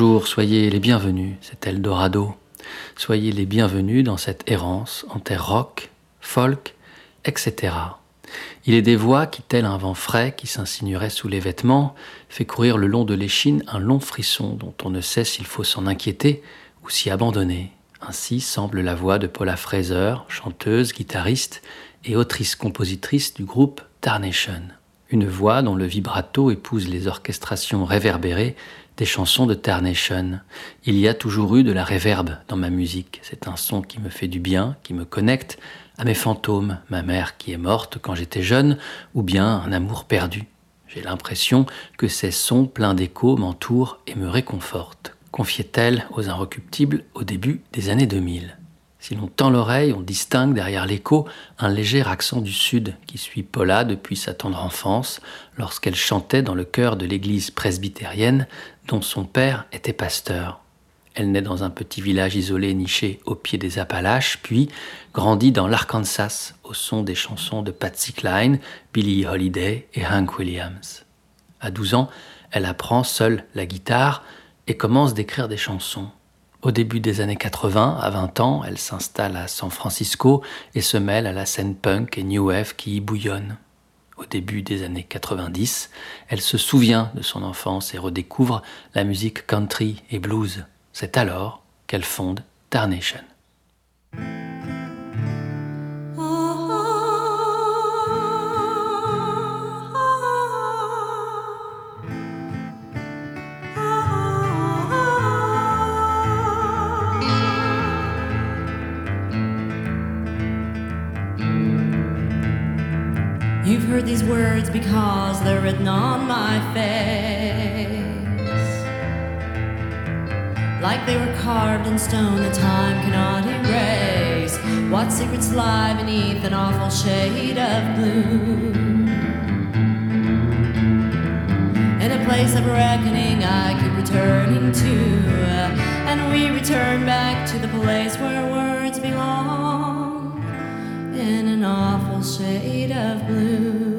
Bonjour, soyez les bienvenus, c'est Eldorado. Soyez les bienvenus dans cette errance en terre rock, folk, etc. Il est des voix qui, tel un vent frais qui s'insinuerait sous les vêtements, fait courir le long de l'échine un long frisson dont on ne sait s'il faut s'en inquiéter ou s'y abandonner. Ainsi semble la voix de Paula Fraser, chanteuse, guitariste et autrice-compositrice du groupe Tarnation. Une voix dont le vibrato épouse les orchestrations réverbérées des chansons de Tarnation. Il y a toujours eu de la réverbe dans ma musique. C'est un son qui me fait du bien, qui me connecte à mes fantômes, ma mère qui est morte quand j'étais jeune, ou bien un amour perdu. J'ai l'impression que ces sons pleins d'écho m'entourent et me réconfortent confiait-elle aux Inrecuptibles au début des années 2000. Si l'on tend l'oreille, on distingue derrière l'écho un léger accent du Sud qui suit Paula depuis sa tendre enfance, lorsqu'elle chantait dans le chœur de l'église presbytérienne dont son père était pasteur. Elle naît dans un petit village isolé niché au pied des Appalaches, puis grandit dans l'Arkansas au son des chansons de Patsy Cline, Billie Holiday et Hank Williams. À 12 ans, elle apprend seule la guitare, et commence d'écrire des chansons. Au début des années 80, à 20 ans, elle s'installe à San Francisco et se mêle à la scène punk et new wave qui y bouillonne. Au début des années 90, elle se souvient de son enfance et redécouvre la musique country et blues. C'est alors qu'elle fonde Tarnation. These words because they're written on my face. Like they were carved in stone that time cannot erase. What secrets lie beneath an awful shade of blue? In a place of reckoning, I keep returning to. And we return back to the place where words belong. In an awful shade of blue.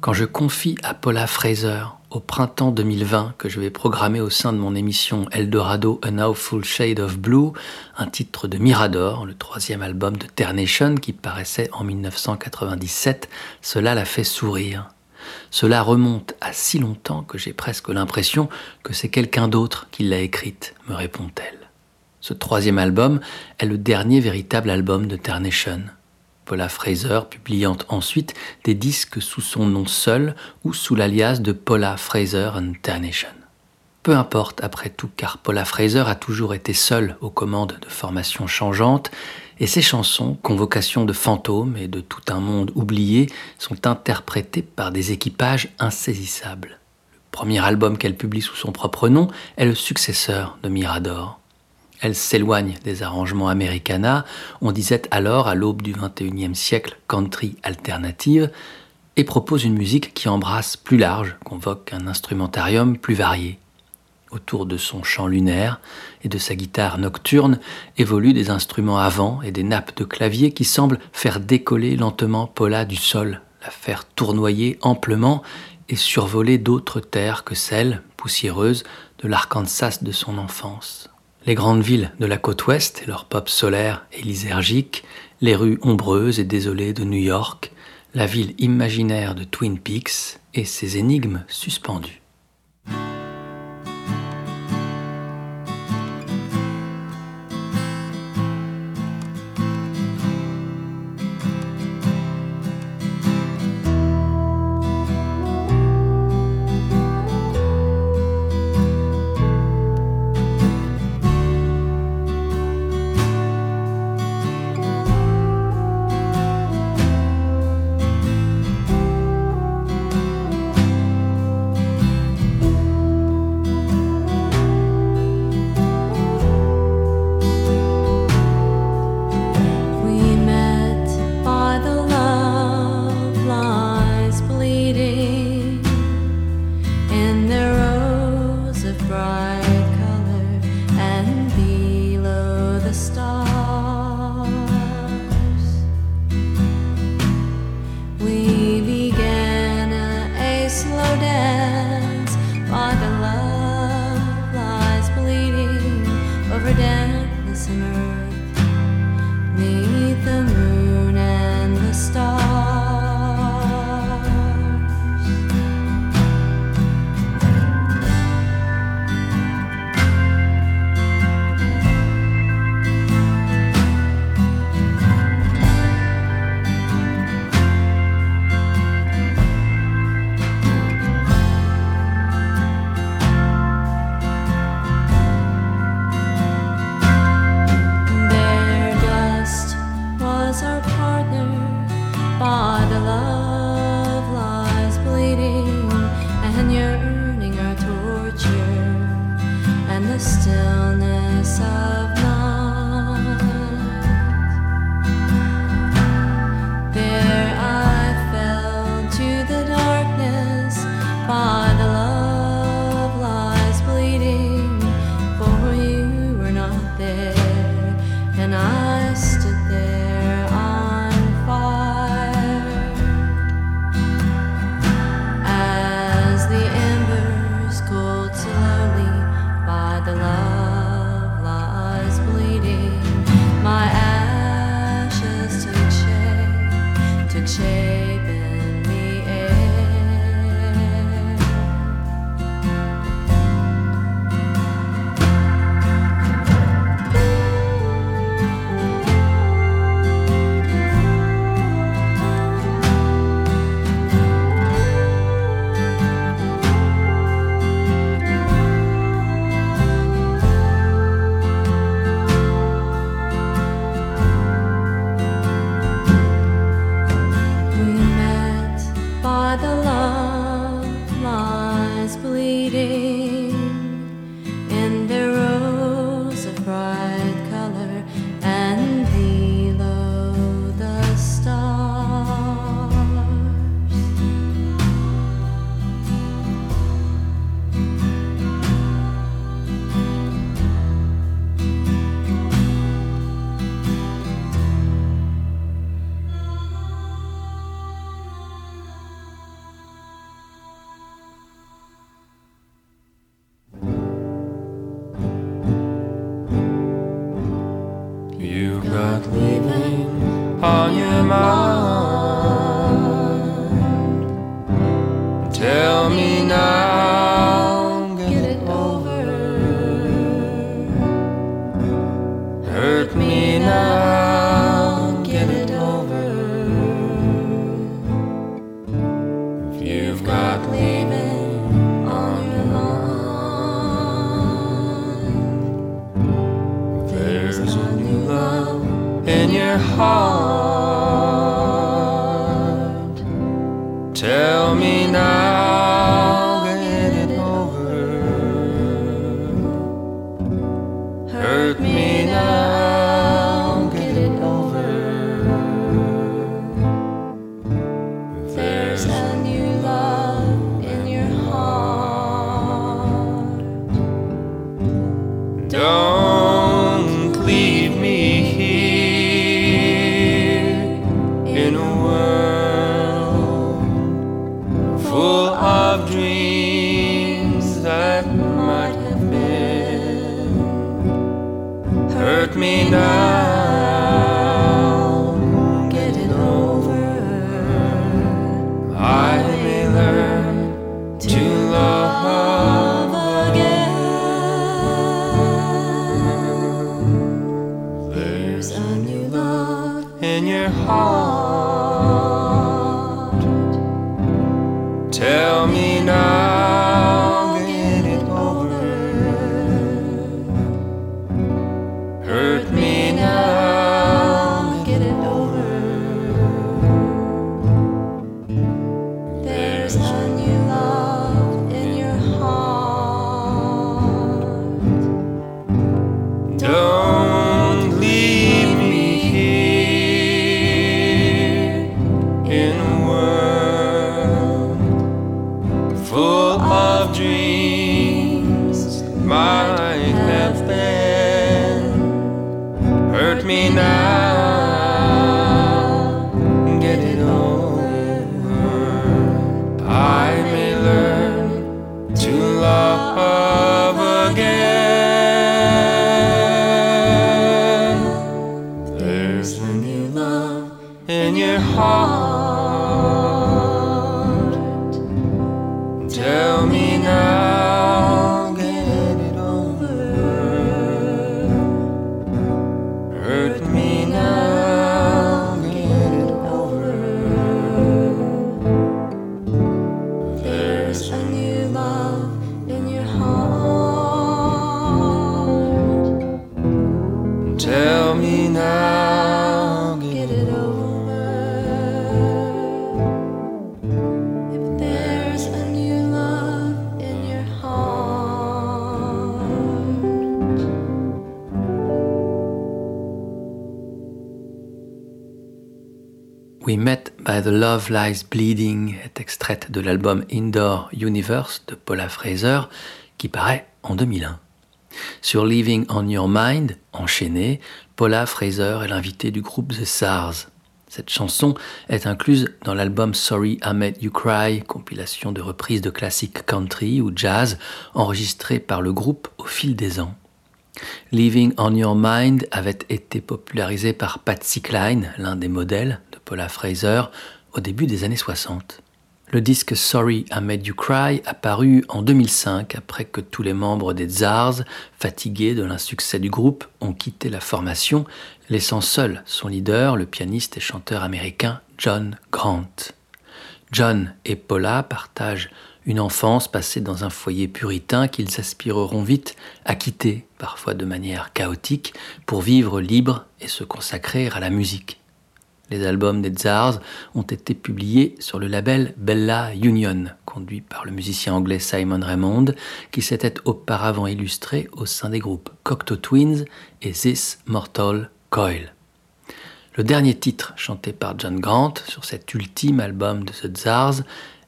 Quand je confie à Paula Fraser, au printemps 2020, que je vais programmer au sein de mon émission Eldorado A Now Full Shade of Blue, un titre de Mirador, le troisième album de Ternation qui paraissait en 1997, cela la fait sourire. Cela remonte à si longtemps que j'ai presque l'impression que c'est quelqu'un d'autre qui l'a écrite, me répond-elle. Ce troisième album est le dernier véritable album de Ternation. Paula Fraser, publiant ensuite des disques sous son nom seul ou sous l'alias de Paula Fraser Internation. Peu importe après tout, car Paula Fraser a toujours été seule aux commandes de formations changeantes, et ses chansons, convocations de fantômes et de tout un monde oublié, sont interprétées par des équipages insaisissables. Le premier album qu'elle publie sous son propre nom est le successeur de Mirador. Elle s'éloigne des arrangements americana, on disait alors à l'aube du XXIe siècle country alternative, et propose une musique qui embrasse plus large, convoque un instrumentarium plus varié. Autour de son chant lunaire et de sa guitare nocturne évoluent des instruments avant et des nappes de clavier qui semblent faire décoller lentement Paula du sol, la faire tournoyer amplement et survoler d'autres terres que celles, poussiéreuses, de l'Arkansas de son enfance. Les grandes villes de la côte ouest et leur pop solaire et lysergique, les rues ombreuses et désolées de New York, la ville imaginaire de Twin Peaks et ses énigmes suspendues. Love Lies Bleeding est extraite de l'album Indoor Universe de Paula Fraser qui paraît en 2001. Sur Living on Your Mind, enchaîné, Paula Fraser est l'invitée du groupe The SARS. Cette chanson est incluse dans l'album Sorry I Made You Cry, compilation de reprises de classiques country ou jazz enregistrées par le groupe au fil des ans. Living on Your Mind avait été popularisé par Patsy Cline, l'un des modèles de Paula Fraser, au début des années 60. Le disque Sorry I Made You Cry apparu en 2005 après que tous les membres des Tsars, fatigués de l'insuccès du groupe, ont quitté la formation, laissant seul son leader, le pianiste et chanteur américain John Grant. John et Paula partagent une enfance passée dans un foyer puritain qu'ils aspireront vite à quitter, parfois de manière chaotique, pour vivre libre et se consacrer à la musique. Les albums des Tsars ont été publiés sur le label Bella Union, conduit par le musicien anglais Simon Raymond, qui s'était auparavant illustré au sein des groupes Cocteau Twins et This Mortal Coil. Le dernier titre chanté par John Grant sur cet ultime album de The Tsars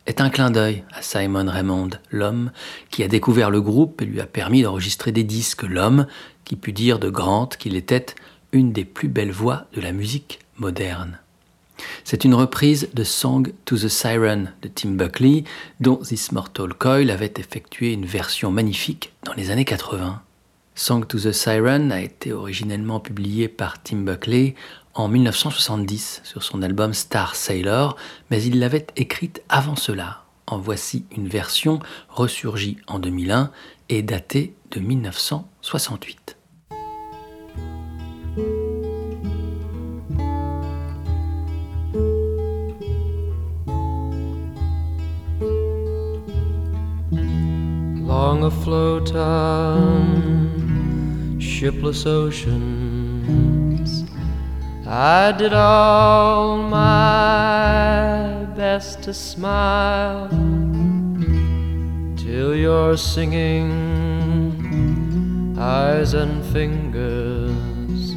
est un clin d'œil à Simon Raymond, l'homme qui a découvert le groupe et lui a permis d'enregistrer des disques, l'homme qui put dire de Grant qu'il était une des plus belles voix de la musique moderne. C'est une reprise de Song to the Siren de Tim Buckley, dont This Mortal Coil avait effectué une version magnifique dans les années 80. Song to the Siren a été originellement publié par Tim Buckley en 1970 sur son album Star Sailor, mais il l'avait écrite avant cela. En voici une version ressurgie en 2001 et datée de 1968. Long afloat on shipless oceans, I did all my best to smile till your singing eyes and fingers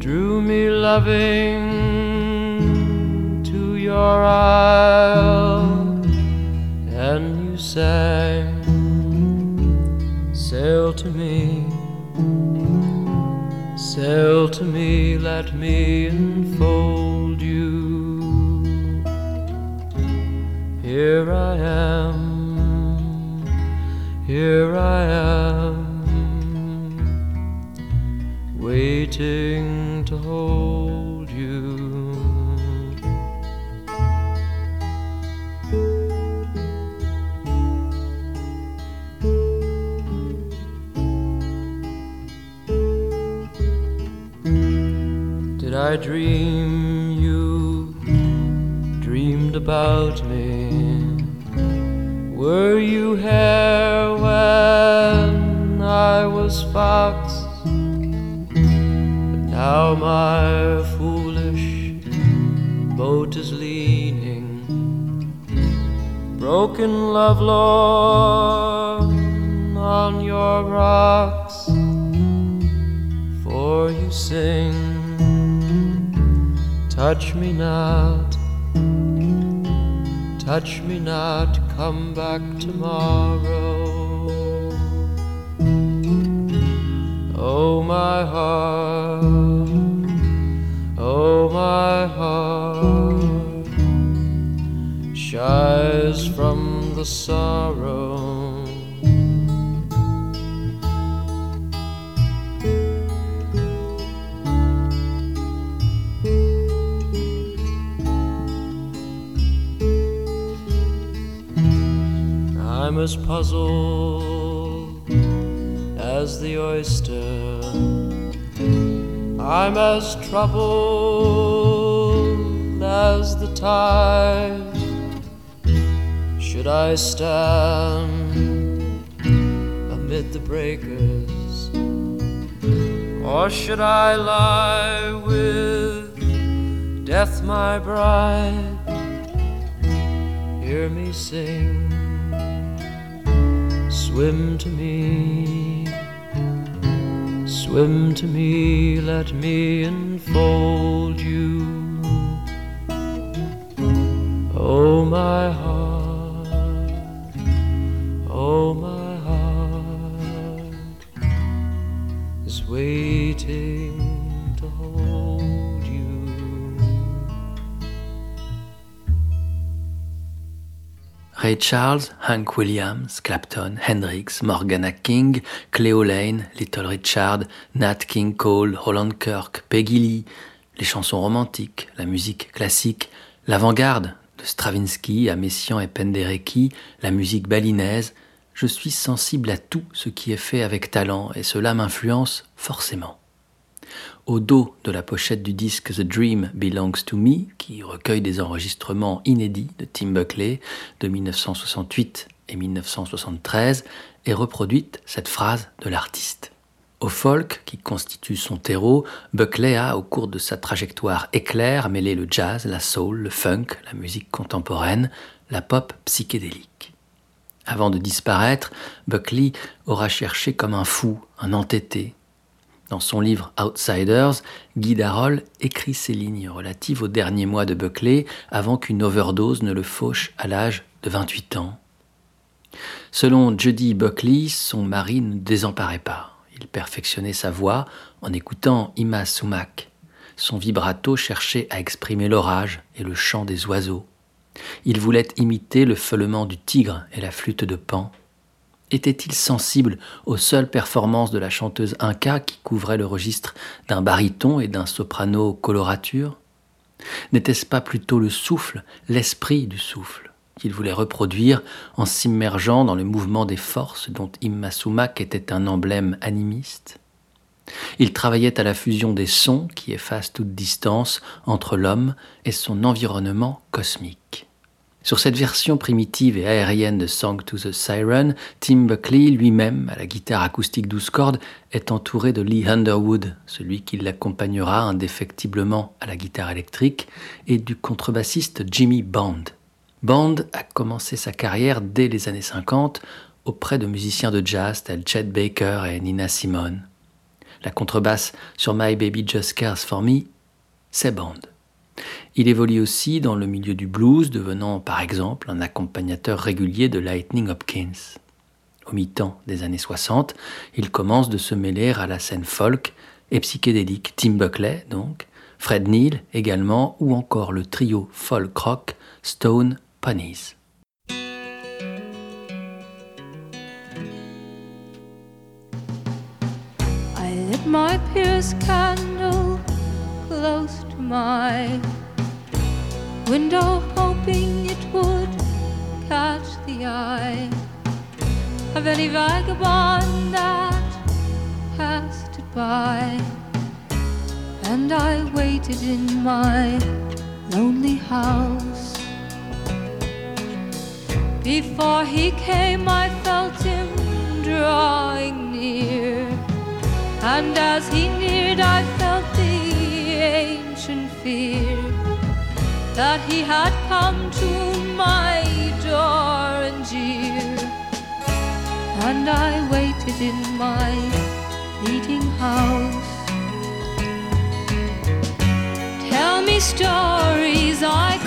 drew me loving to your isle, and you sang, Sail to me, sail to me, let me enfold you. Here I am, here I am, waiting to hold I dream you dreamed about me? Were you here when I was fox? But now my foolish boat is leaning, broken love Lord, on your rocks for you sing. Touch me not, touch me not, come back tomorrow. Oh, my heart, oh, my heart shies from the sorrow. As puzzled as the oyster. I'm as troubled as the tide. Should I stand amid the breakers? Or should I lie with death, my bride? Hear me sing Swim to me, swim to me, let me enfold you. Oh, my heart, Ray Charles, Hank Williams, Clapton, Hendrix, Morgana King, Cleo Lane, Little Richard, Nat King Cole, Roland Kirk, Peggy Lee, les chansons romantiques, la musique classique, l'avant-garde de Stravinsky à Messiaen et Penderecki, la musique balinaise, je suis sensible à tout ce qui est fait avec talent et cela m'influence forcément. Au dos de la pochette du disque The Dream Belongs to Me, qui recueille des enregistrements inédits de Tim Buckley de 1968 et 1973, est reproduite cette phrase de l'artiste. Au folk, qui constitue son terreau, Buckley a, au cours de sa trajectoire éclair, mêlé le jazz, la soul, le funk, la musique contemporaine, la pop psychédélique. Avant de disparaître, Buckley aura cherché comme un fou, un entêté, dans son livre Outsiders, Guy Darol écrit ces lignes relatives aux derniers mois de Buckley avant qu'une overdose ne le fauche à l'âge de 28 ans. Selon Judy Buckley, son mari ne désemparait pas. Il perfectionnait sa voix en écoutant Ima Sumac. Son vibrato cherchait à exprimer l'orage et le chant des oiseaux. Il voulait imiter le feulement du tigre et la flûte de Pan. Était-il sensible aux seules performances de la chanteuse Inca qui couvrait le registre d'un baryton et d'un soprano colorature? N'était-ce pas plutôt le souffle, l'esprit du souffle, qu'il voulait reproduire en s'immergeant dans le mouvement des forces dont Sumac était un emblème animiste? Il travaillait à la fusion des sons qui effacent toute distance entre l'homme et son environnement cosmique. Sur cette version primitive et aérienne de Song to the Siren, Tim Buckley lui-même, à la guitare acoustique 12 cordes, est entouré de Lee Underwood, celui qui l'accompagnera indéfectiblement à la guitare électrique, et du contrebassiste Jimmy Bond. Bond a commencé sa carrière dès les années 50 auprès de musiciens de jazz tels Chet Baker et Nina Simone. La contrebasse sur My Baby Just Cares for Me, c'est Bond. Il évolue aussi dans le milieu du blues, devenant par exemple un accompagnateur régulier de Lightning Hopkins. Au mi-temps des années 60, il commence de se mêler à la scène folk et psychédélique Tim Buckley, donc, Fred Neil également, ou encore le trio folk rock Stone Ponies. My window, hoping it would catch the eye of any vagabond that passed it by. And I waited in my lonely house. Before he came, I felt him drawing near. And as he neared, I felt fear that he had come to my door and jeer. And I waited in my fleeting house. Tell me stories I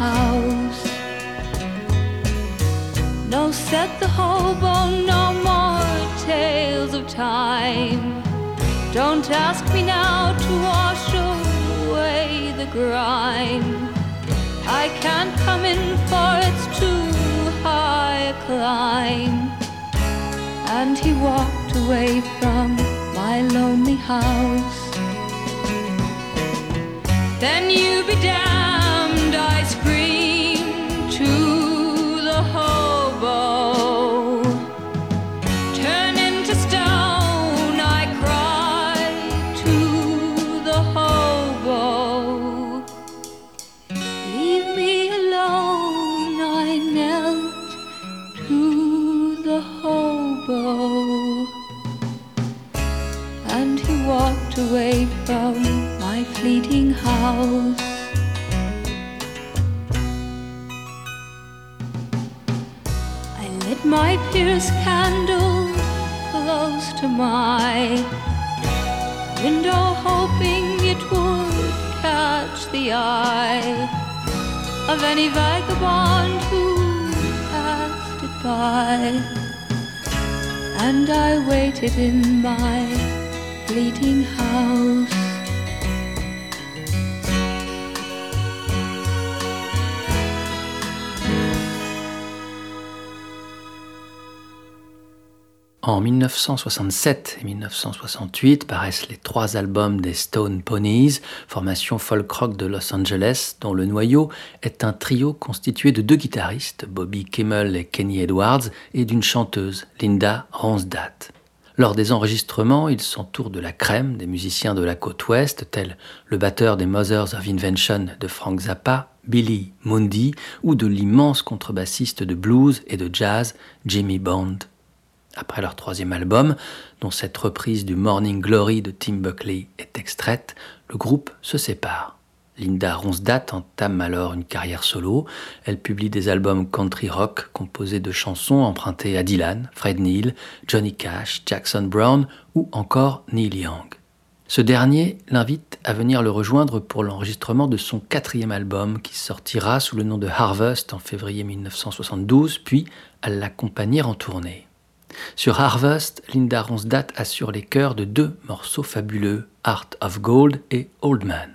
house. No, set the hobo, no more tales of time. Don't ask me now to wash away the grime. I can't come in for it's too high a climb. And he walked away from my lonely house. Then you be and ice cream. 1967 et 1968 paraissent les trois albums des Stone Ponies, formation folk rock de Los Angeles, dont le noyau est un trio constitué de deux guitaristes, Bobby Kimmel et Kenny Edwards, et d'une chanteuse, Linda Ronstadt. Lors des enregistrements, ils s'entourent de la crème des musiciens de la côte ouest, tels le batteur des Mothers of Invention de Frank Zappa, Billy Mundy, ou de l'immense contrebassiste de blues et de jazz, Jimmy Bond. Après leur troisième album, dont cette reprise du Morning Glory de Tim Buckley est extraite, le groupe se sépare. Linda Ronstadt entame alors une carrière solo. Elle publie des albums country rock composés de chansons empruntées à Dylan, Fred Neil, Johnny Cash, Jackson Brown ou encore Neil Young. Ce dernier l'invite à venir le rejoindre pour l'enregistrement de son quatrième album qui sortira sous le nom de Harvest en février 1972, puis à l'accompagner en tournée. Sur Harvest, Linda Ronstadt assure les chœurs de deux morceaux fabuleux, Art of Gold et Old Man.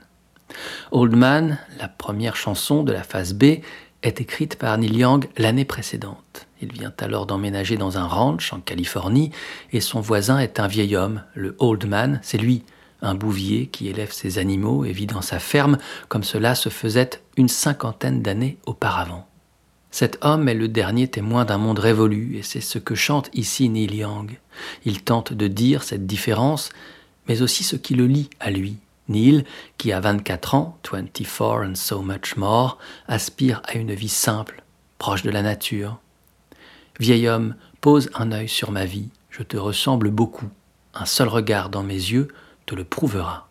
Old Man, la première chanson de la phase B, est écrite par Neil Young l'année précédente. Il vient alors d'emménager dans un ranch en Californie et son voisin est un vieil homme, le Old Man, c'est lui, un bouvier qui élève ses animaux et vit dans sa ferme comme cela se faisait une cinquantaine d'années auparavant. Cet homme est le dernier témoin d'un monde révolu, et c'est ce que chante ici Neil Young. Il tente de dire cette différence, mais aussi ce qui le lie à lui. Neil, qui a 24 ans, 24 and so much more, aspire à une vie simple, proche de la nature. Vieil homme, pose un œil sur ma vie, je te ressemble beaucoup. Un seul regard dans mes yeux te le prouvera.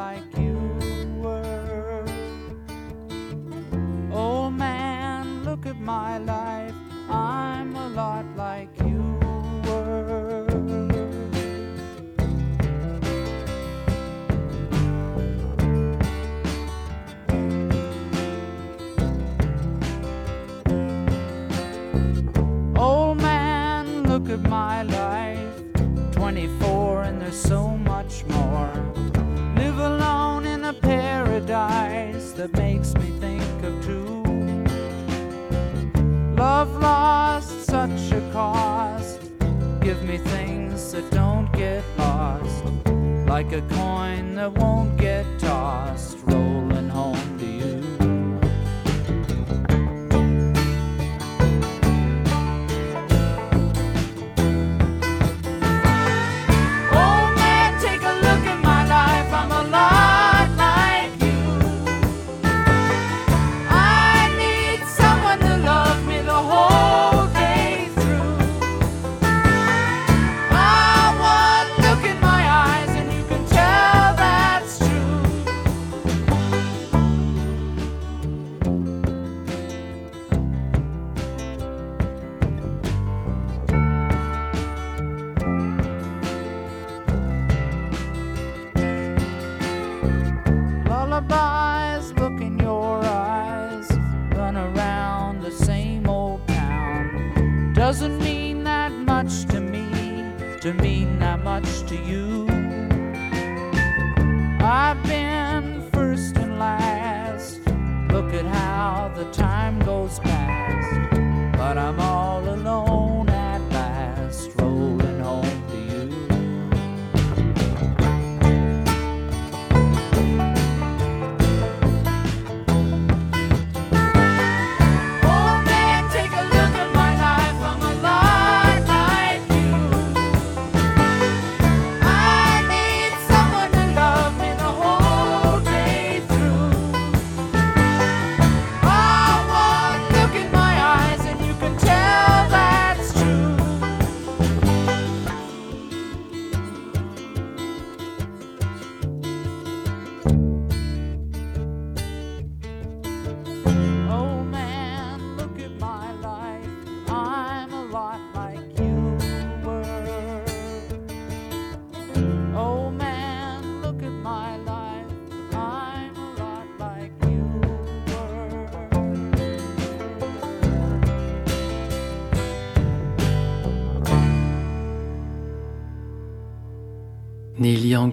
Like you were. Old man, look at my life. I'm a lot like you were. Old man, look at my life. That makes me think of two. Love lost such a cost. Give me things that don't get lost. Like a coin that won't get tossed, rolling but I'm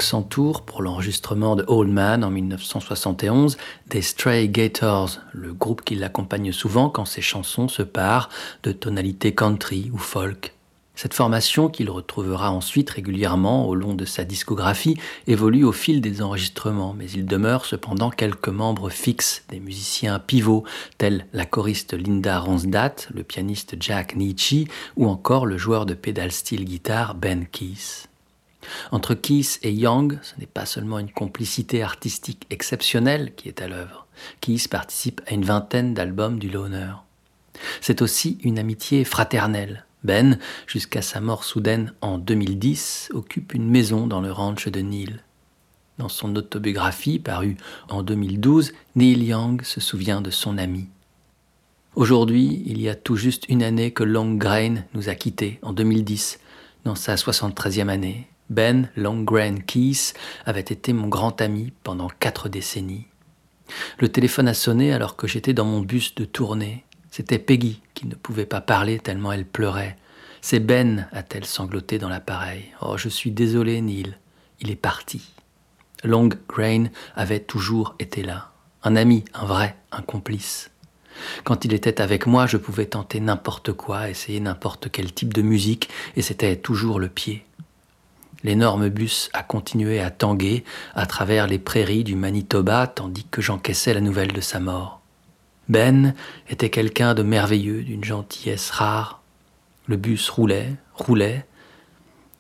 s'entoure pour l'enregistrement de Old Man en 1971 des Stray Gators, le groupe qui l'accompagne souvent quand ses chansons se parent de tonalités country ou folk. Cette formation, qu'il retrouvera ensuite régulièrement au long de sa discographie, évolue au fil des enregistrements, mais il demeure cependant quelques membres fixes, des musiciens pivots, tels la choriste Linda Ronstadt, le pianiste Jack Nietzsche ou encore le joueur de pédale steel guitare Ben Keith. Entre Keith et Young, ce n'est pas seulement une complicité artistique exceptionnelle qui est à l'œuvre. Keith participe à une vingtaine d'albums du Loner. C'est aussi une amitié fraternelle. Ben, jusqu'à sa mort soudaine en 2010, occupe une maison dans le ranch de Neil. Dans son autobiographie parue en 2012, Neil Young se souvient de son ami. Aujourd'hui, il y a tout juste une année que Long Grain nous a quittés, en 2010, dans sa 73e année. Ben Longgrain Keith avait été mon grand ami pendant quatre décennies. Le téléphone a sonné alors que j'étais dans mon bus de tournée. C'était Peggy qui ne pouvait pas parler tellement elle pleurait. C'est Ben, a-t-elle sangloté dans l'appareil. Oh, je suis désolé, Neil. Il est parti. Long Grain avait toujours été là. Un ami, un vrai, un complice. Quand il était avec moi, je pouvais tenter n'importe quoi, essayer n'importe quel type de musique, et c'était toujours le pied. L'énorme bus a continué à tanguer à travers les prairies du Manitoba tandis que j'encaissais la nouvelle de sa mort. Ben était quelqu'un de merveilleux, d'une gentillesse rare. Le bus roulait, roulait.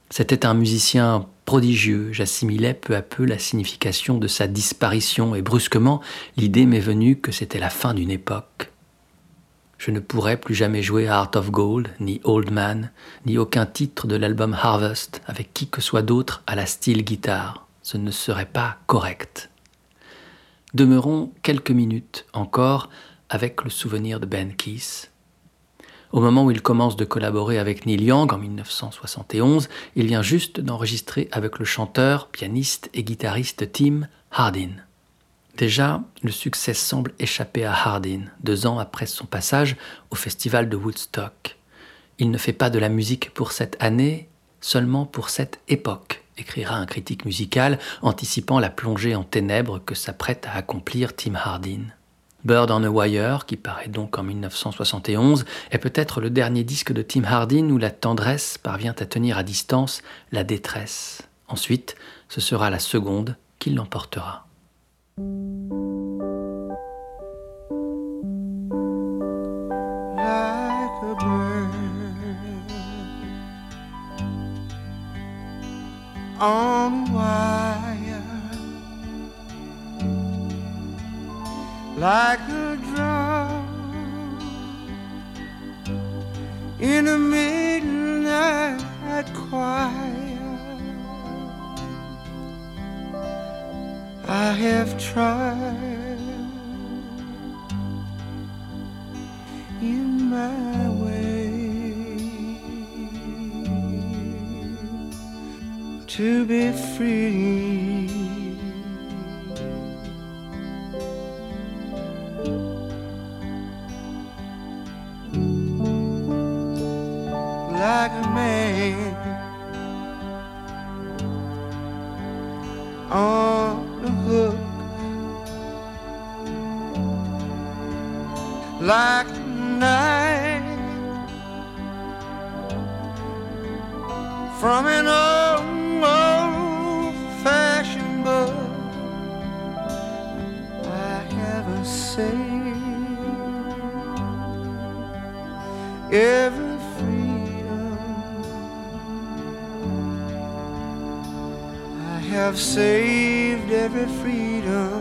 C'était un musicien prodigieux. J'assimilais peu à peu la signification de sa disparition et brusquement l'idée m'est venue que c'était la fin d'une époque. Je ne pourrais plus jamais jouer Heart of Gold, ni Old Man, ni aucun titre de l'album Harvest avec qui que soit d'autre à la style guitare. Ce ne serait pas correct. Demeurons quelques minutes encore avec le souvenir de Ben Keith. Au moment où il commence de collaborer avec Neil Young en 1971, il vient juste d'enregistrer avec le chanteur, pianiste et guitariste Tim Hardin. Déjà, le succès semble échapper à Hardin, deux ans après son passage au festival de Woodstock. Il ne fait pas de la musique pour cette année, seulement pour cette époque, écrira un critique musical, anticipant la plongée en ténèbres que s'apprête à accomplir Tim Hardin. Bird on a Wire, qui paraît donc en 1971, est peut-être le dernier disque de Tim Hardin où la tendresse parvient à tenir à distance la détresse. Ensuite, ce sera la seconde qui l'emportera. Like a bird on wire, like a drum in a midnight choir. I have tried in my way to be free. Like knife from an old, old fashioned book. I have a say. every freedom I have saved every freedom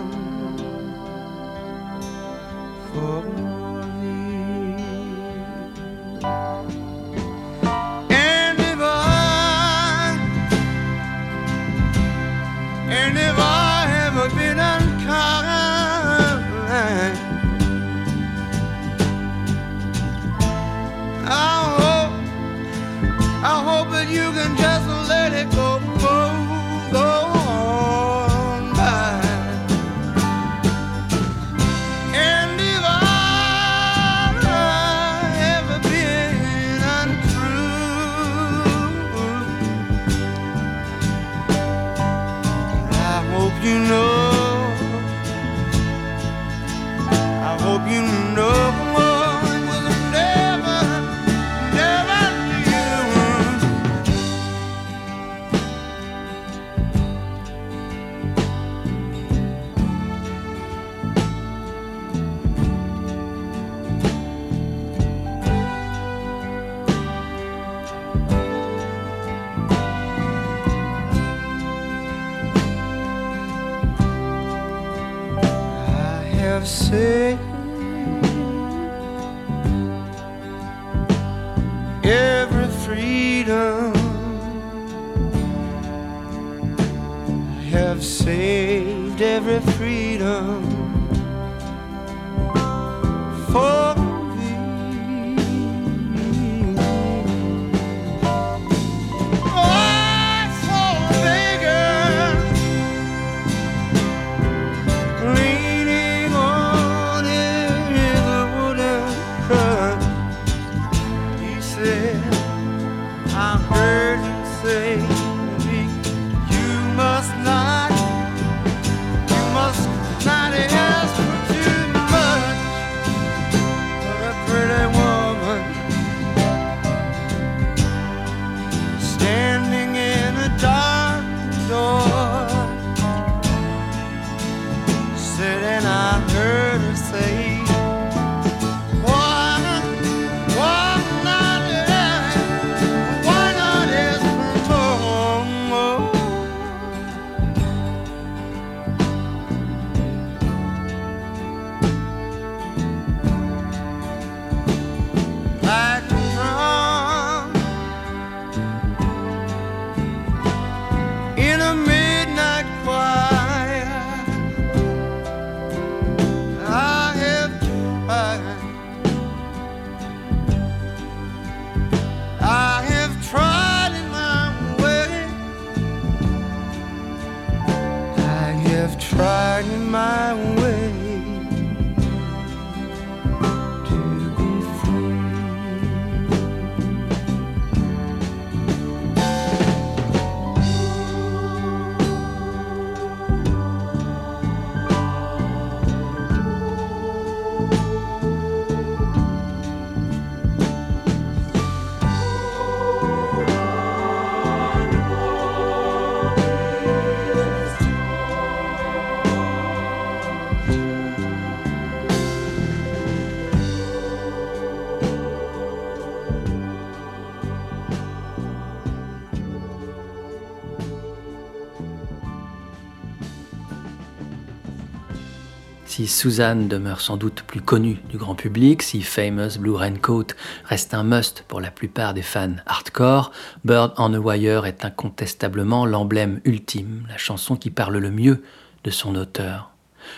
Si Suzanne demeure sans doute plus connue du grand public, si Famous Blue Raincoat reste un must pour la plupart des fans hardcore, Bird on a Wire est incontestablement l'emblème ultime, la chanson qui parle le mieux de son auteur.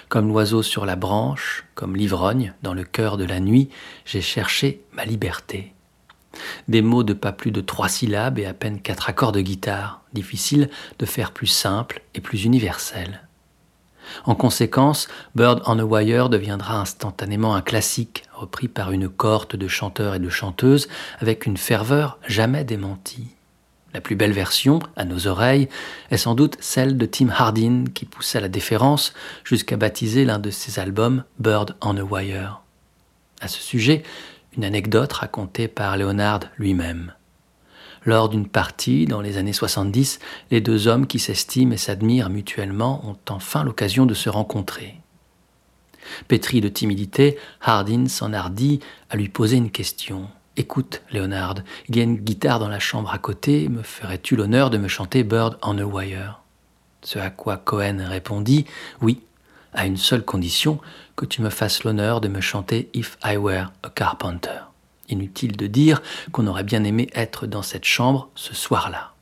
Comme l'oiseau sur la branche, comme l'ivrogne dans le cœur de la nuit, j'ai cherché ma liberté. Des mots de pas plus de trois syllabes et à peine quatre accords de guitare, difficile de faire plus simple et plus universel. En conséquence, Bird on a Wire deviendra instantanément un classique, repris par une cohorte de chanteurs et de chanteuses avec une ferveur jamais démentie. La plus belle version, à nos oreilles, est sans doute celle de Tim Hardin qui poussa la déférence jusqu'à baptiser l'un de ses albums Bird on a Wire. À ce sujet, une anecdote racontée par Leonard lui-même. Lors d'une partie, dans les années 70, les deux hommes qui s'estiment et s'admirent mutuellement ont enfin l'occasion de se rencontrer. Pétri de timidité, Hardin s'enhardit à lui poser une question. Écoute, Léonard, il y a une guitare dans la chambre à côté, me ferais-tu l'honneur de me chanter Bird on a Wire? Ce à quoi Cohen répondit Oui, à une seule condition, que tu me fasses l'honneur de me chanter If I Were a Carpenter. Inutile de dire qu'on aurait bien aimé être dans cette chambre ce soir-là.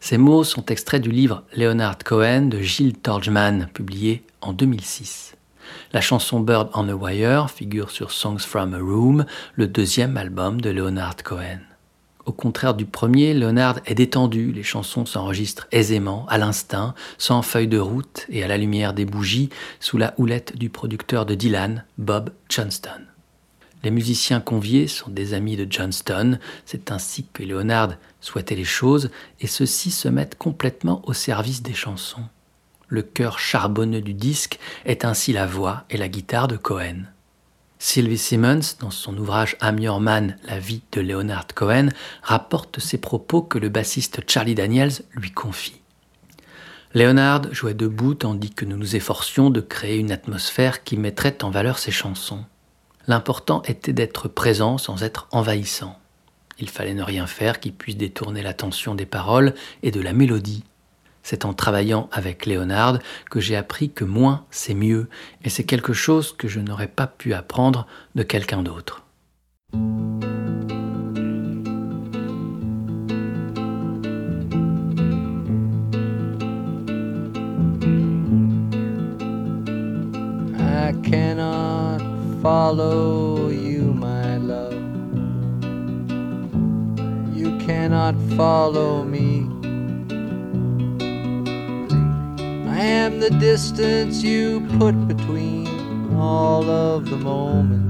Ces mots sont extraits du livre Leonard Cohen de Gilles Torgman, publié en 2006. La chanson Bird on a Wire figure sur Songs from a Room, le deuxième album de Leonard Cohen. Au contraire du premier, Leonard est détendu, les chansons s'enregistrent aisément, à l'instinct, sans feuille de route et à la lumière des bougies, sous la houlette du producteur de Dylan, Bob Johnston. Les musiciens conviés sont des amis de Johnston, c'est ainsi que Leonard souhaitait les choses, et ceux-ci se mettent complètement au service des chansons. Le cœur charbonneux du disque est ainsi la voix et la guitare de Cohen. Sylvie Simmons, dans son ouvrage I'm Your Man, la vie de Leonard Cohen, rapporte ces propos que le bassiste Charlie Daniels lui confie. Leonard jouait debout tandis que nous nous efforcions de créer une atmosphère qui mettrait en valeur ses chansons. L'important était d'être présent sans être envahissant. Il fallait ne rien faire qui puisse détourner l'attention des paroles et de la mélodie. C'est en travaillant avec Léonard que j'ai appris que moins c'est mieux, et c'est quelque chose que je n'aurais pas pu apprendre de quelqu'un d'autre. Follow you, my love. You cannot follow me. I am the distance you put between all of the moment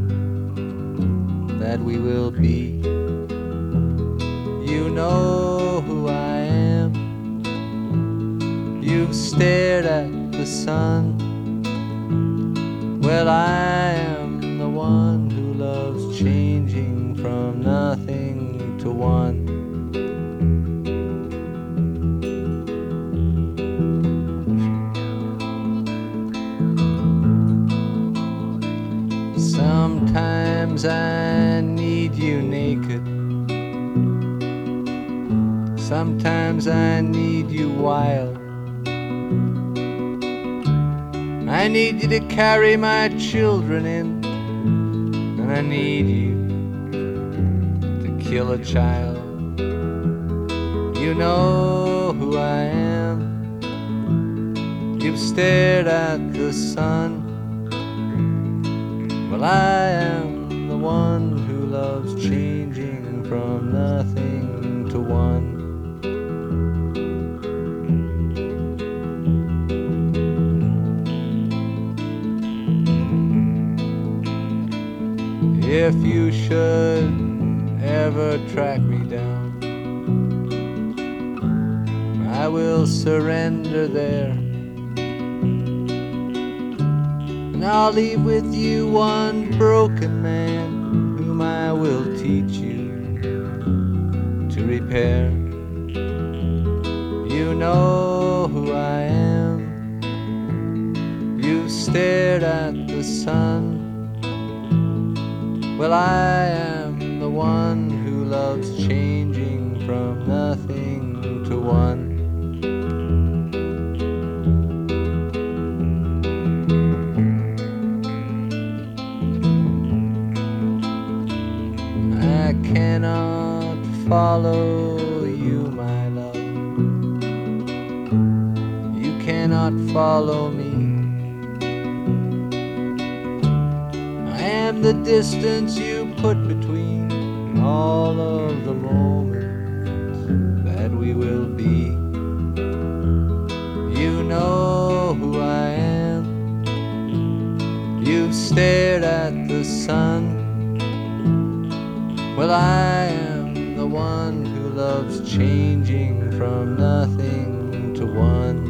that we will be. You know who I am. You've stared at the sun. Well, I am one who loves changing from nothing to one. Sometimes I need you naked. Sometimes I need you wild. I need you to carry my children in, I need you to kill a child. You know who I am. You've stared at the sun. Well, I am the one If you should ever track me down, I will surrender there. And I'll leave with you one broken man whom I will teach you to repair. You know who I am. You've stared at the sun. Well, I am the one who loves changing from nothing to one. I cannot follow you, my love. You cannot follow me. and the distance you put between all of the moments that we will be. You know who I am. You've stared at the sun. Well, I am the one who loves changing from nothing to one.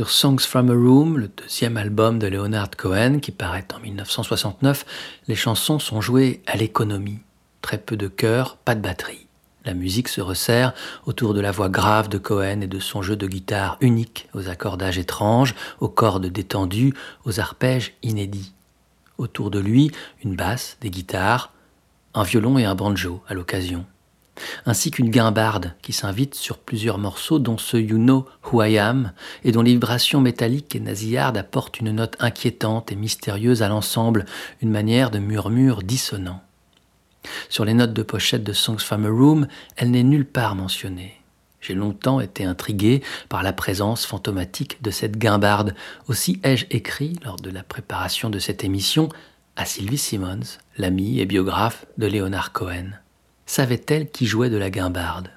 Sur Songs from a Room, le deuxième album de Leonard Cohen qui paraît en 1969, les chansons sont jouées à l'économie. Très peu de chœurs, pas de batterie. La musique se resserre autour de la voix grave de Cohen et de son jeu de guitare unique, aux accordages étranges, aux cordes détendues, aux arpèges inédits. Autour de lui, une basse, des guitares, un violon et un banjo à l'occasion ainsi qu'une guimbarde qui s'invite sur plusieurs morceaux dont ce You Know Who I Am et dont les vibrations métalliques et nasillardes apportent une note inquiétante et mystérieuse à l'ensemble, une manière de murmure dissonant. Sur les notes de pochette de Songs from a Room, elle n'est nulle part mentionnée. J'ai longtemps été intrigué par la présence fantomatique de cette guimbarde. Aussi ai-je écrit, lors de la préparation de cette émission, à Sylvie Simmons, l'amie et biographe de Leonard Cohen savait-elle qui jouait de la guimbarde?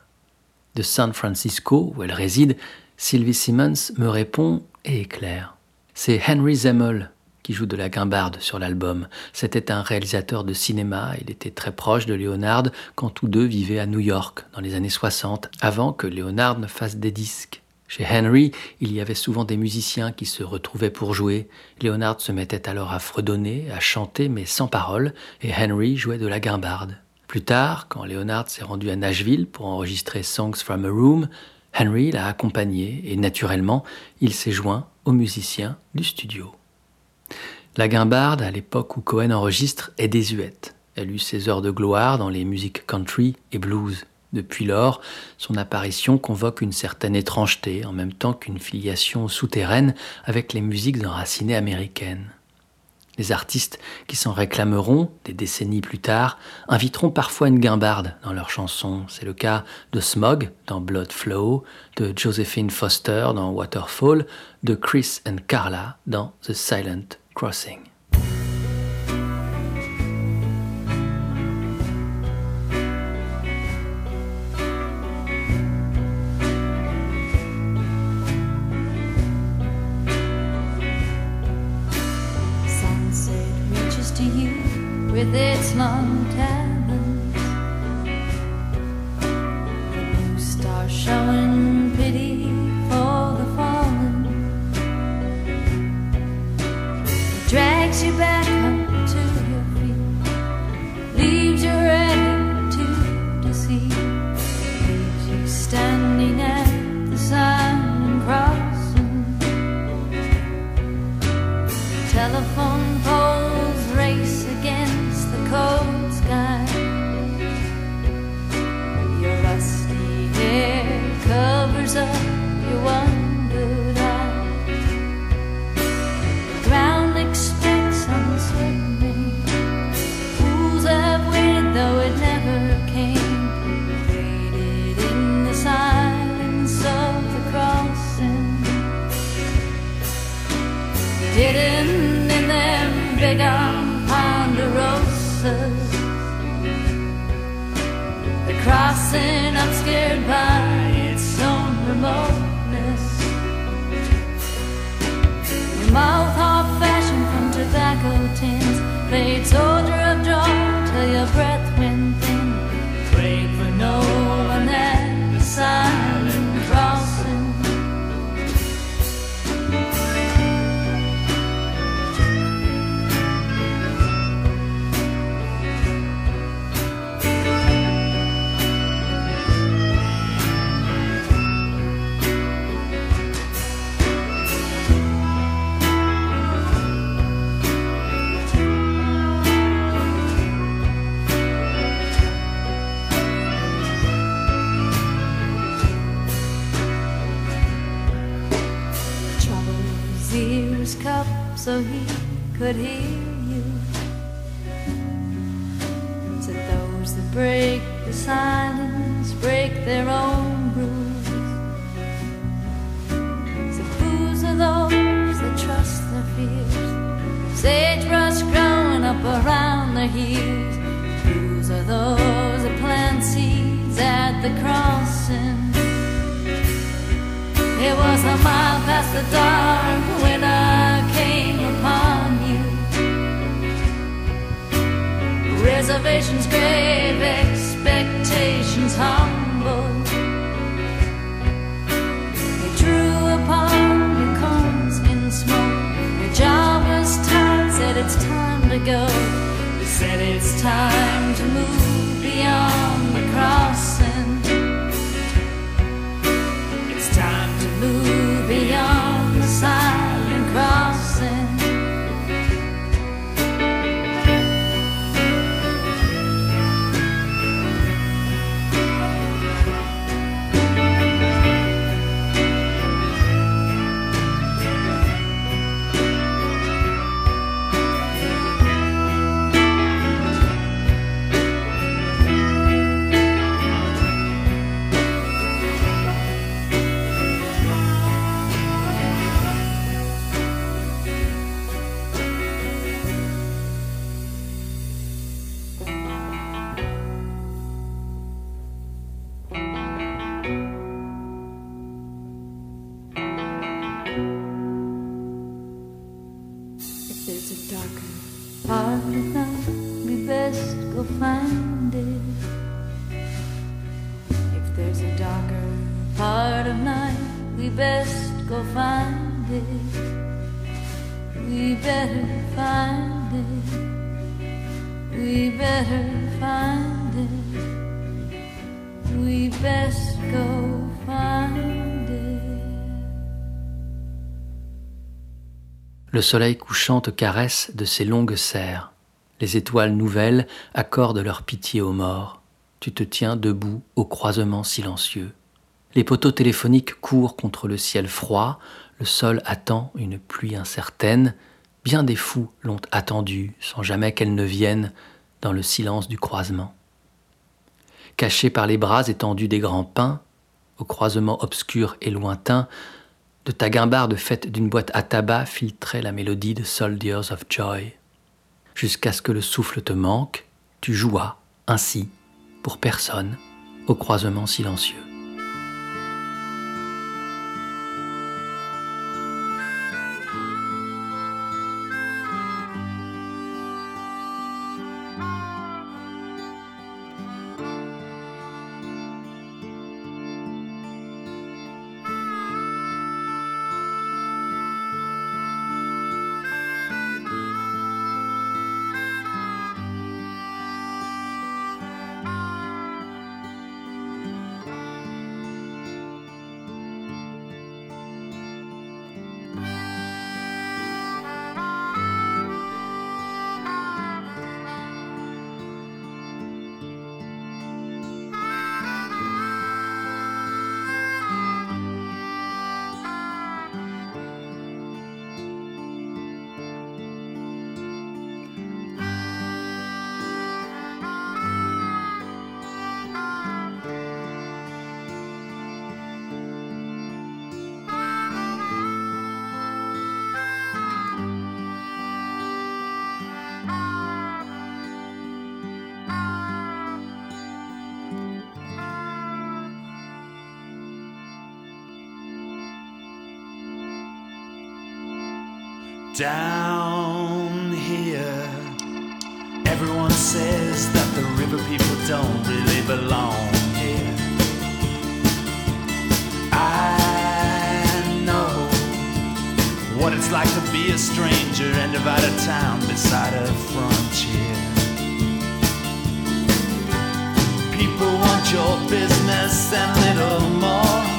De San Francisco, où elle réside, Sylvie Simmons me répond et éclaire. C'est Henry Zemmel qui joue de la guimbarde sur l'album. C'était un réalisateur de cinéma, il était très proche de Leonard quand tous deux vivaient à New York dans les années 60, avant que Leonard ne fasse des disques. Chez Henry, il y avait souvent des musiciens qui se retrouvaient pour jouer. Leonard se mettait alors à fredonner, à chanter, mais sans parole, et Henry jouait de la guimbarde. Plus tard, quand Leonard s'est rendu à Nashville pour enregistrer Songs from a Room, Henry l'a accompagné et naturellement, il s'est joint aux musiciens du studio. La guimbarde, à l'époque où Cohen enregistre, est désuète. Elle eut ses heures de gloire dans les musiques country et blues. Depuis lors, son apparition convoque une certaine étrangeté, en même temps qu'une filiation souterraine avec les musiques enracinées américaines. Les artistes qui s'en réclameront des décennies plus tard inviteront parfois une guimbarde dans leurs chansons. C'est le cas de Smog dans Blood Flow, de Josephine Foster dans Waterfall, de Chris and Carla dans The Silent Crossing. Long talons. The blue star showing pity for the fallen. It drags you back up to your feet, leaves you ready to deceive, leaves you standing by its own remoteness. Your mouth half fashioned from tobacco tins. Played soldier could hear you. To those that break the silence, break their own rules. To fears. Sagebrush growing up around their heels. Whose are those that plant seeds at the crossing? It was a mile past the dark when I Reservations grave, expectations humble. You drew upon your combs in smoke. Your job was tired, said it's time to go. Said it's time to move beyond Le soleil couchant te caresse de ses longues serres. Les étoiles nouvelles accordent leur pitié aux morts. Tu te tiens debout au croisement silencieux. Les poteaux téléphoniques courent contre le ciel froid, le sol attend une pluie incertaine. Bien des fous l'ont attendue sans jamais qu'elle ne vienne dans le silence du croisement. Caché par les bras étendus des grands pins, au croisement obscur et lointain, de ta guimbarde faite d'une boîte à tabac filtrait la mélodie de Soldiers of Joy. Jusqu'à ce que le souffle te manque, tu jouas, ainsi, pour personne, au croisement silencieux. Down here, everyone says that the river people don't really belong here. I know what it's like to be a stranger and divide a town beside a frontier. People want your business and little more.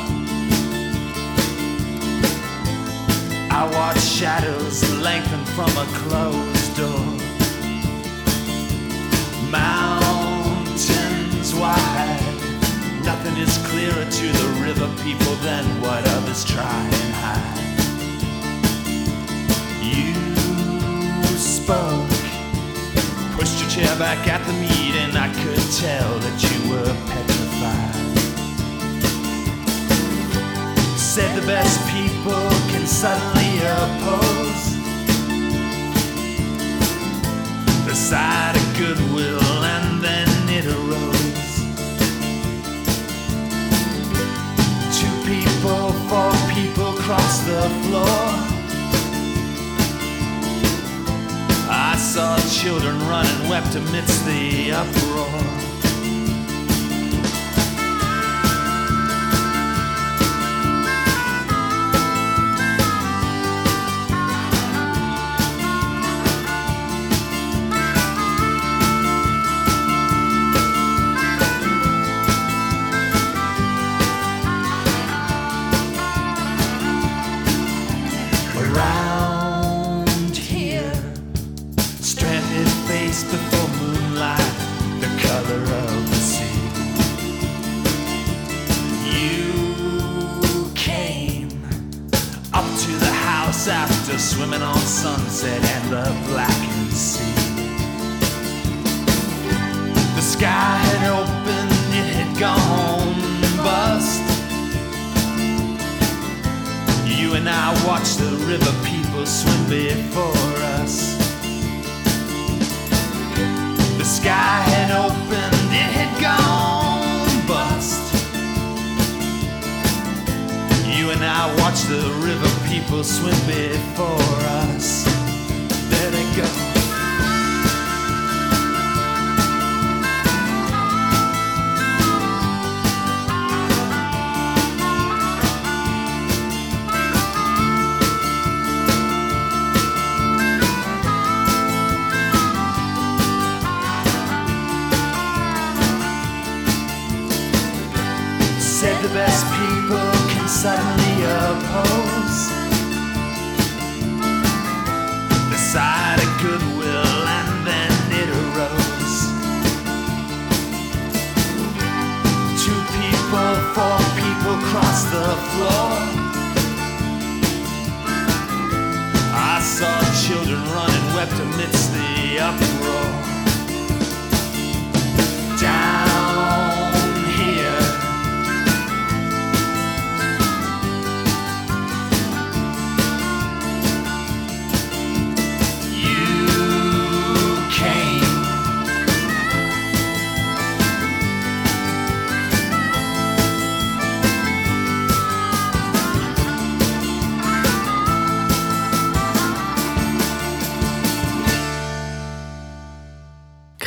I watch shadows lengthen from a closed door. Mountains wide, nothing is clearer to the river people than what others try and hide. You spoke, pushed your chair back at the meeting. I could tell that you were petrified said the best people and suddenly oppose the a of goodwill, and then it arose. Two people, four people cross the floor. I saw children run and wept amidst the uproar.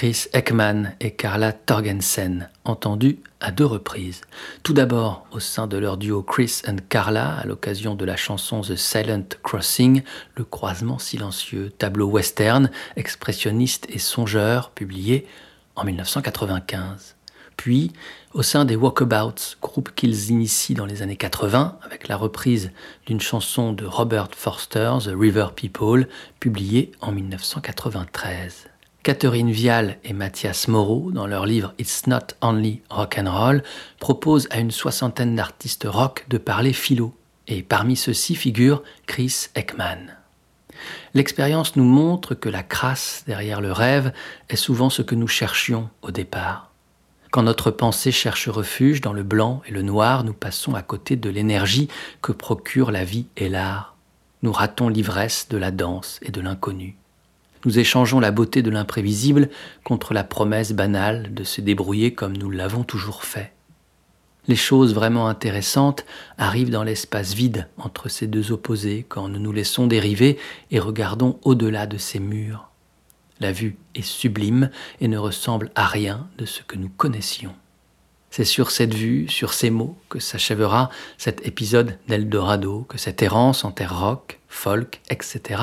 Chris Ekman et Carla Torgensen, entendus à deux reprises. Tout d'abord au sein de leur duo Chris and Carla à l'occasion de la chanson The Silent Crossing, le croisement silencieux, tableau western, expressionniste et songeur, publié en 1995. Puis au sein des Walkabouts, groupe qu'ils initient dans les années 80 avec la reprise d'une chanson de Robert Forster, The River People, publiée en 1993. Catherine Vial et Mathias Moreau, dans leur livre It's Not Only Rock and Roll, proposent à une soixantaine d'artistes rock de parler philo. Et parmi ceux-ci figure Chris Ekman. L'expérience nous montre que la crasse derrière le rêve est souvent ce que nous cherchions au départ. Quand notre pensée cherche refuge dans le blanc et le noir, nous passons à côté de l'énergie que procurent la vie et l'art. Nous ratons l'ivresse de la danse et de l'inconnu. Nous échangeons la beauté de l'imprévisible contre la promesse banale de se débrouiller comme nous l'avons toujours fait. Les choses vraiment intéressantes arrivent dans l'espace vide entre ces deux opposés quand nous nous laissons dériver et regardons au-delà de ces murs. La vue est sublime et ne ressemble à rien de ce que nous connaissions. C'est sur cette vue, sur ces mots, que s'achèvera cet épisode d'Eldorado, que cette errance en terre rock, folk, etc.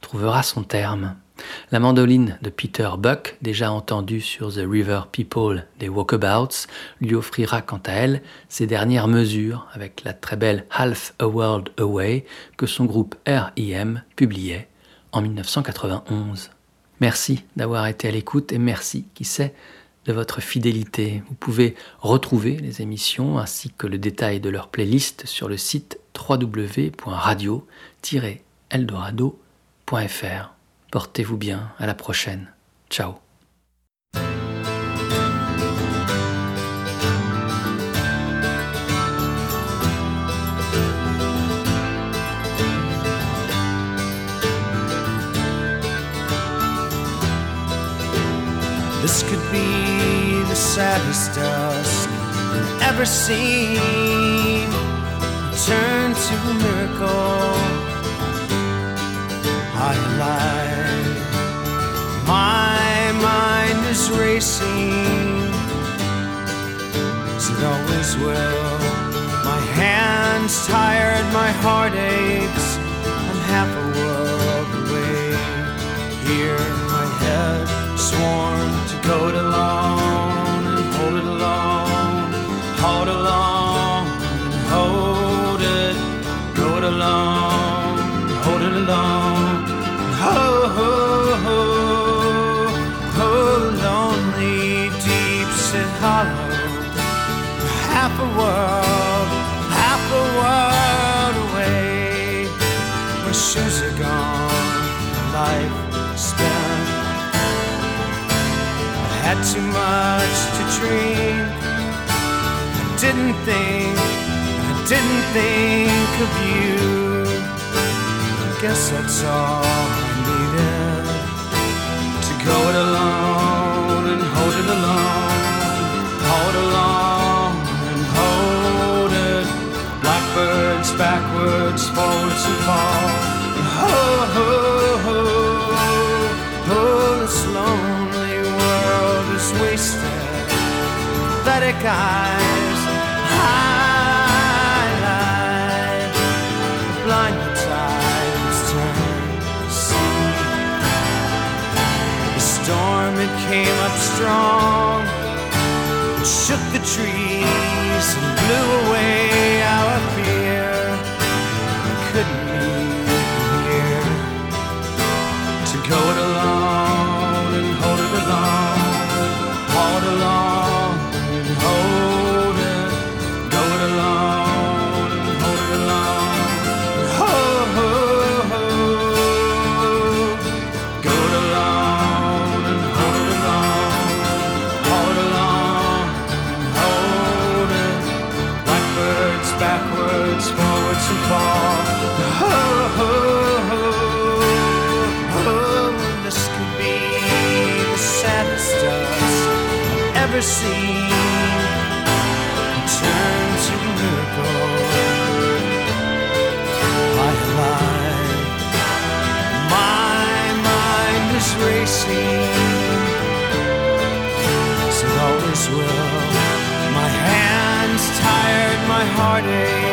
trouvera son terme. La mandoline de Peter Buck, déjà entendue sur The River People des Walkabouts, lui offrira quant à elle ses dernières mesures avec la très belle Half a World Away que son groupe R.I.M. publiait en 1991. Merci d'avoir été à l'écoute et merci, qui sait, de votre fidélité. Vous pouvez retrouver les émissions ainsi que le détail de leur playlist sur le site www.radio-eldorado.fr. Portez-vous bien, à la prochaine. Ciao. This could be the saddest dusk I've ever seen. Turn to a miracle. I lie. My mind is racing. As it always will. My hands tired, my heart aches. I'm half a world away. Here, my head sworn to go it alone and hold it alone. Hold along and hold it. Go it alone, hold it alone. Hollow half a world, half a world away. My shoes are gone, life spent. I had too much to drink. I didn't think, I didn't think of you. I guess that's all I needed to go it alone and hold it alone, Blackbirds backwards, forwards and fall. Ho ho ho ho, this lonely world is wasted. Pathetic eyes, highlight, blind tides turn to sea. The storm it came up strong, my